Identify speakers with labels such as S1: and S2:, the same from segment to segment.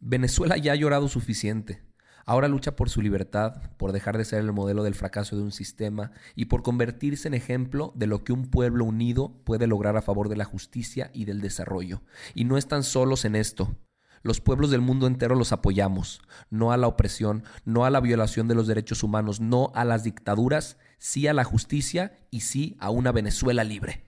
S1: Venezuela ya ha llorado suficiente. Ahora lucha por su libertad, por dejar de ser el modelo del fracaso de un sistema y por convertirse en ejemplo de lo que un pueblo unido puede lograr a favor de la justicia y del desarrollo. Y no están solos en esto. Los pueblos del mundo entero los apoyamos, no a la opresión, no a la violación de los derechos humanos, no a las dictaduras, sí a la justicia y sí a una Venezuela libre.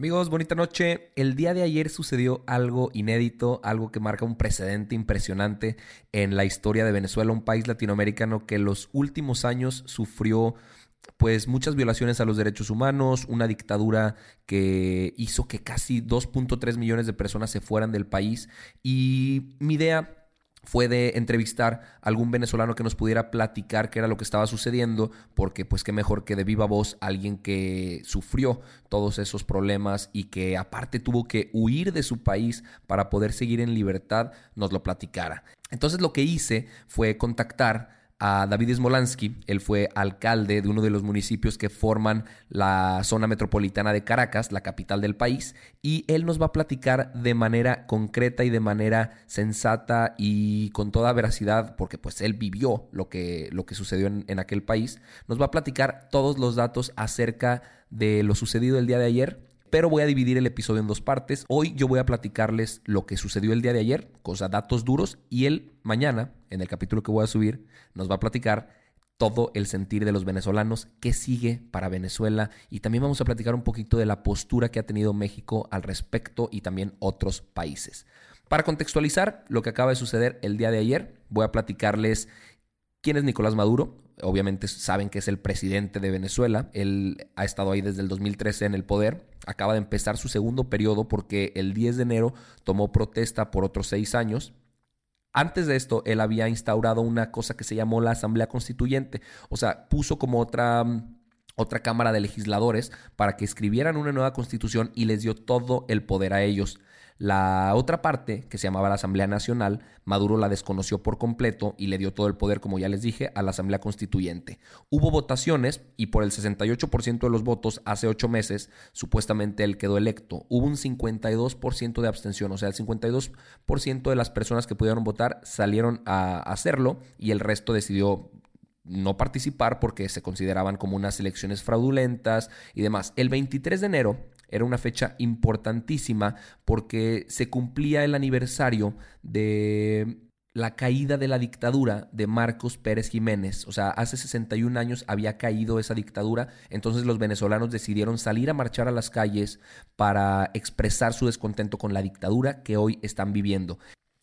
S1: Amigos, bonita noche. El día de ayer sucedió algo inédito, algo que marca un precedente impresionante en la historia de Venezuela, un país latinoamericano que en los últimos años sufrió pues muchas violaciones a los derechos humanos, una dictadura que hizo que casi 2.3 millones de personas se fueran del país y mi idea fue de entrevistar a algún venezolano que nos pudiera platicar qué era lo que estaba sucediendo, porque pues qué mejor que de viva voz alguien que sufrió todos esos problemas y que aparte tuvo que huir de su país para poder seguir en libertad, nos lo platicara. Entonces lo que hice fue contactar a David Smolansky. Él fue alcalde de uno de los municipios que forman la zona metropolitana de Caracas, la capital del país, y él nos va a platicar de manera concreta y de manera sensata y con toda veracidad, porque pues él vivió lo que, lo que sucedió en, en aquel país, nos va a platicar todos los datos acerca de lo sucedido el día de ayer pero voy a dividir el episodio en dos partes. Hoy yo voy a platicarles lo que sucedió el día de ayer, cosa datos duros, y él mañana, en el capítulo que voy a subir, nos va a platicar todo el sentir de los venezolanos, qué sigue para Venezuela y también vamos a platicar un poquito de la postura que ha tenido México al respecto y también otros países. Para contextualizar lo que acaba de suceder el día de ayer, voy a platicarles quién es Nicolás Maduro, obviamente saben que es el presidente de Venezuela. Él ha estado ahí desde el 2013 en el poder. Acaba de empezar su segundo periodo porque el 10 de enero tomó protesta por otros seis años. Antes de esto, él había instaurado una cosa que se llamó la Asamblea Constituyente. O sea, puso como otra, otra Cámara de Legisladores para que escribieran una nueva constitución y les dio todo el poder a ellos. La otra parte, que se llamaba la Asamblea Nacional, Maduro la desconoció por completo y le dio todo el poder, como ya les dije, a la Asamblea Constituyente. Hubo votaciones y por el 68% de los votos hace ocho meses, supuestamente él quedó electo. Hubo un 52% de abstención, o sea, el 52% de las personas que pudieron votar salieron a hacerlo y el resto decidió no participar porque se consideraban como unas elecciones fraudulentas y demás. El 23 de enero era una fecha importantísima porque se cumplía el aniversario de la caída de la dictadura de Marcos Pérez Jiménez. O sea, hace 61 años había caído esa dictadura, entonces los venezolanos decidieron salir a marchar a las calles para expresar su descontento con la dictadura que hoy están viviendo.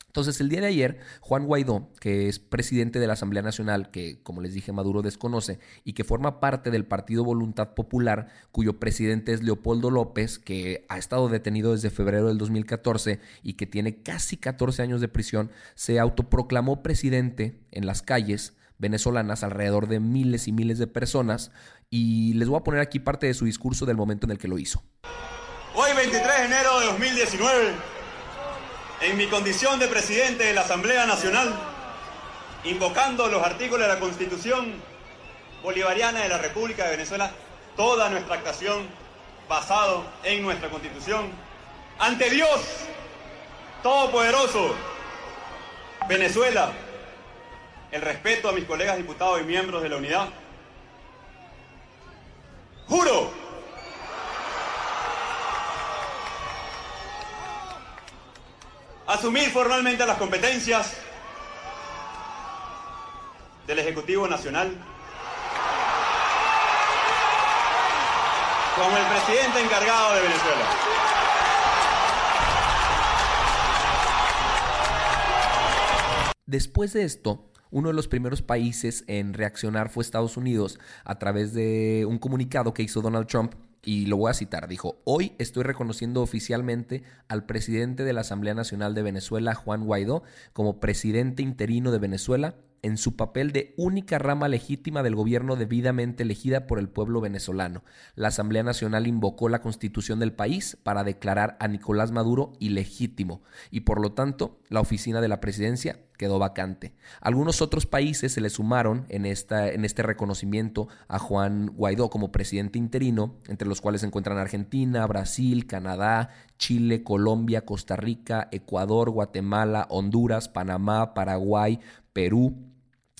S1: Entonces, el día de ayer, Juan Guaidó, que es presidente de la Asamblea Nacional, que como les dije Maduro desconoce, y que forma parte del Partido Voluntad Popular, cuyo presidente es Leopoldo López, que ha estado detenido desde febrero del 2014 y que tiene casi 14 años de prisión, se autoproclamó presidente en las calles venezolanas, alrededor de miles y miles de personas, y les voy a poner aquí parte de su discurso del momento en el que lo hizo.
S2: Hoy 23 de enero de 2019 en mi condición de presidente de la Asamblea Nacional, invocando los artículos de la Constitución Bolivariana de la República de Venezuela, toda nuestra actuación basado en nuestra Constitución, ante Dios Todopoderoso, Venezuela, el respeto a mis colegas diputados y miembros de la unidad. Juro asumir formalmente las competencias del Ejecutivo Nacional. Como el presidente encargado de Venezuela.
S1: Después de esto, uno de los primeros países en reaccionar fue Estados Unidos a través de un comunicado que hizo Donald Trump y lo voy a citar, dijo, hoy estoy reconociendo oficialmente al presidente de la Asamblea Nacional de Venezuela, Juan Guaidó, como presidente interino de Venezuela en su papel de única rama legítima del gobierno debidamente elegida por el pueblo venezolano. La Asamblea Nacional invocó la constitución del país para declarar a Nicolás Maduro ilegítimo y por lo tanto la oficina de la presidencia quedó vacante. Algunos otros países se le sumaron en, esta, en este reconocimiento a Juan Guaidó como presidente interino, entre los cuales se encuentran Argentina, Brasil, Canadá, Chile, Colombia, Costa Rica, Ecuador, Guatemala, Honduras, Panamá, Paraguay, Perú,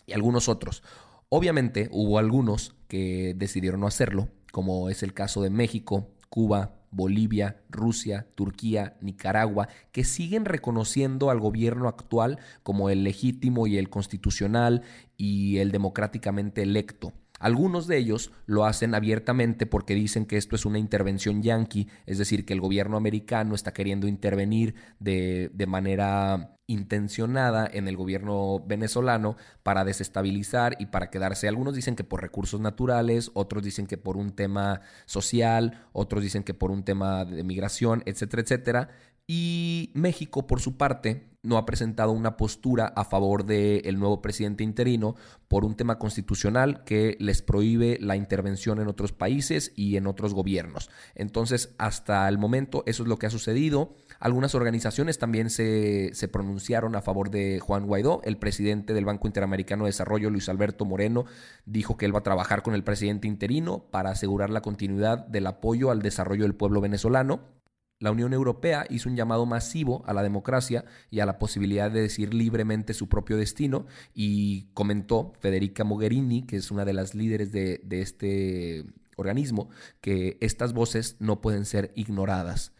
S1: y algunos otros. Obviamente hubo algunos que decidieron no hacerlo, como es el caso de México, Cuba, Bolivia, Rusia, Turquía, Nicaragua, que siguen reconociendo al gobierno actual como el legítimo y el constitucional y el democráticamente electo. Algunos de ellos lo hacen abiertamente porque dicen que esto es una intervención yanqui, es decir, que el gobierno americano está queriendo intervenir de, de manera intencionada en el gobierno venezolano para desestabilizar y para quedarse. Algunos dicen que por recursos naturales, otros dicen que por un tema social, otros dicen que por un tema de migración, etcétera, etcétera. Y México, por su parte, no ha presentado una postura a favor del nuevo presidente interino por un tema constitucional que les prohíbe la intervención en otros países y en otros gobiernos. Entonces, hasta el momento, eso es lo que ha sucedido. Algunas organizaciones también se, se pronunciaron a favor de Juan Guaidó. El presidente del Banco Interamericano de Desarrollo, Luis Alberto Moreno, dijo que él va a trabajar con el presidente interino para asegurar la continuidad del apoyo al desarrollo del pueblo venezolano la Unión Europea hizo un llamado masivo a la democracia y a la posibilidad de decir libremente su propio destino y comentó Federica Mogherini, que es una de las líderes de, este organismo, que estas voces no pueden ser ignoradas.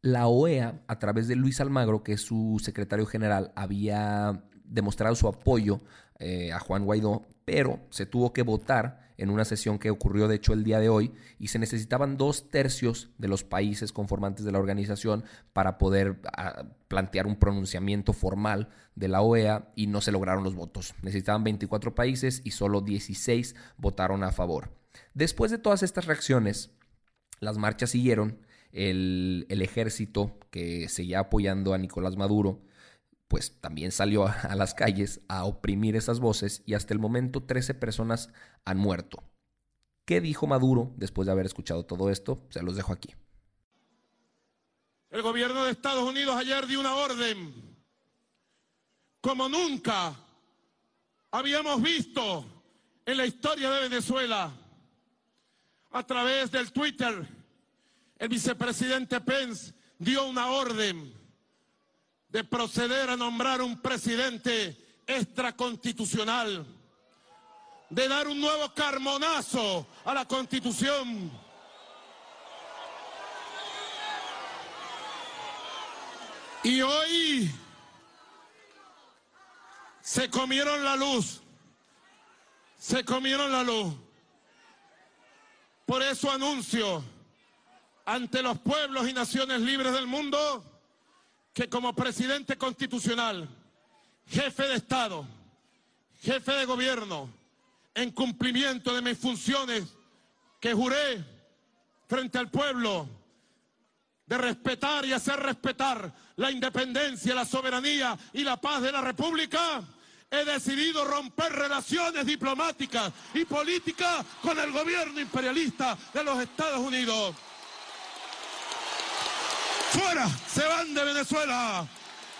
S1: La OEA, a través de Luis Almagro, que es su secretario general, había demostrado su apoyo eh, a Juan Guaidó, pero se tuvo que votar en una sesión que ocurrió de hecho el día de hoy y se necesitaban dos tercios de los países conformantes de la organización para poder ah, plantear un pronunciamiento formal de la OEA y no se lograron los votos. Necesitaban 24 países y solo 16 votaron a favor. Después de todas estas reacciones, las marchas siguieron, el, el ejército que seguía apoyando a Nicolás Maduro, pues también salió a, las calles a oprimir esas voces y hasta el momento 13 personas han muerto. ¿Qué dijo Maduro después de haber escuchado todo esto? Se los dejo aquí.
S3: El gobierno de Estados Unidos ayer dio una orden como nunca habíamos visto en la historia de Venezuela. A través del Twitter, el vicepresidente Pence dio una orden de proceder a nombrar un presidente extraconstitucional, de dar un nuevo carmonazo a la constitución. Y hoy se comieron la luz, se comieron la luz. Por eso anuncio ante los pueblos y naciones libres del mundo que como presidente constitucional, jefe de Estado, jefe de gobierno, en cumplimiento de mis funciones que juré frente al pueblo, de respetar y hacer respetar la independencia, la soberanía y la paz de la República, he decidido romper relaciones diplomáticas y políticas con el gobierno imperialista de los Estados Unidos. Fuera, se van de Venezuela.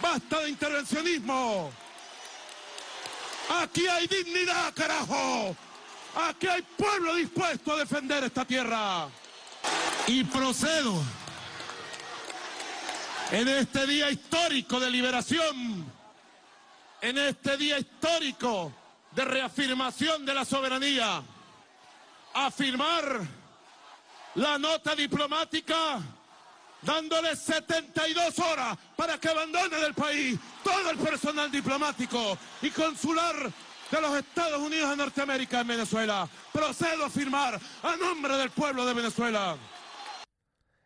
S3: Basta de intervencionismo. Aquí hay dignidad, carajo. Aquí hay pueblo dispuesto a defender esta tierra. Y procedo en este día histórico de liberación, en este día histórico de reafirmación de la soberanía, a firmar la nota diplomática dándole 72 horas para que abandone del país todo el personal diplomático y consular de los Estados Unidos de Norteamérica en Venezuela. Procedo a firmar a nombre del pueblo de Venezuela.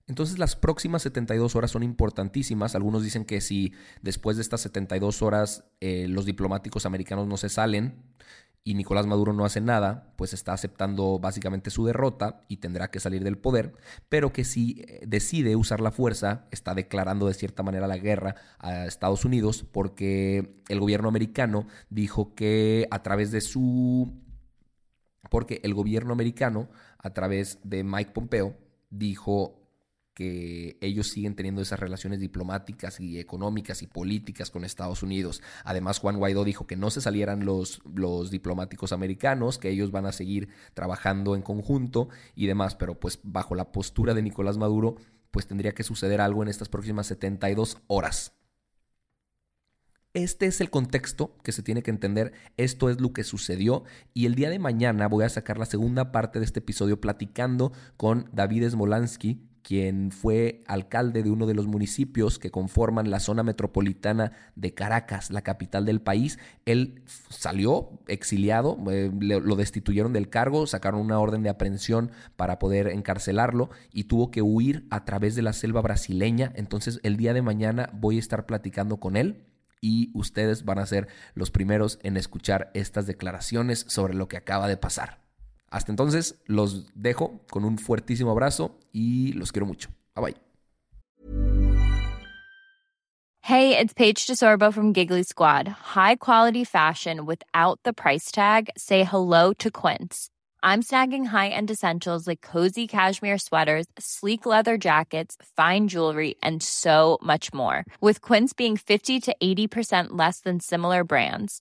S1: Entonces las próximas 72 horas son importantísimas. Algunos dicen que si después de estas 72 horas eh, los diplomáticos americanos no se salen y Nicolás Maduro no hace nada, pues está aceptando básicamente su derrota y tendrá que salir del poder, pero que si eh, decide usar la fuerza, está declarando de cierta manera la guerra a Estados Unidos porque el gobierno americano dijo que a través de su... porque el gobierno americano a través de Mike Pompeo dijo que ellos siguen teniendo esas relaciones diplomáticas y económicas y políticas con Estados Unidos. Además, Juan Guaidó dijo que no se salieran los, los diplomáticos americanos, que ellos van a seguir trabajando en conjunto y demás, pero pues bajo la postura de Nicolás Maduro, pues tendría que suceder algo en estas próximas 72 horas. Este es el contexto que se tiene que entender, esto es lo que sucedió y el día de mañana voy a sacar la segunda parte de este episodio platicando con David Smolansky, quien fue alcalde de uno de los municipios que conforman la zona metropolitana de Caracas, la capital del país. Él salió exiliado, eh, lo destituyeron del cargo, sacaron una orden de aprehensión para poder encarcelarlo y tuvo que huir a través de la selva brasileña. Entonces el día de mañana voy a estar platicando con él y ustedes van a ser los primeros en escuchar estas declaraciones sobre lo que acaba de pasar. Hasta entonces, los dejo con un fuertísimo abrazo y los quiero mucho. Bye bye.
S4: Hey, it's Paige DeSorbo from Giggly Squad. High quality fashion without the price tag. Say hello to Quince. I'm snagging high-end essentials like cozy cashmere sweaters, sleek leather jackets, fine jewelry, and so much more. With Quince being 50 to 80% less than similar brands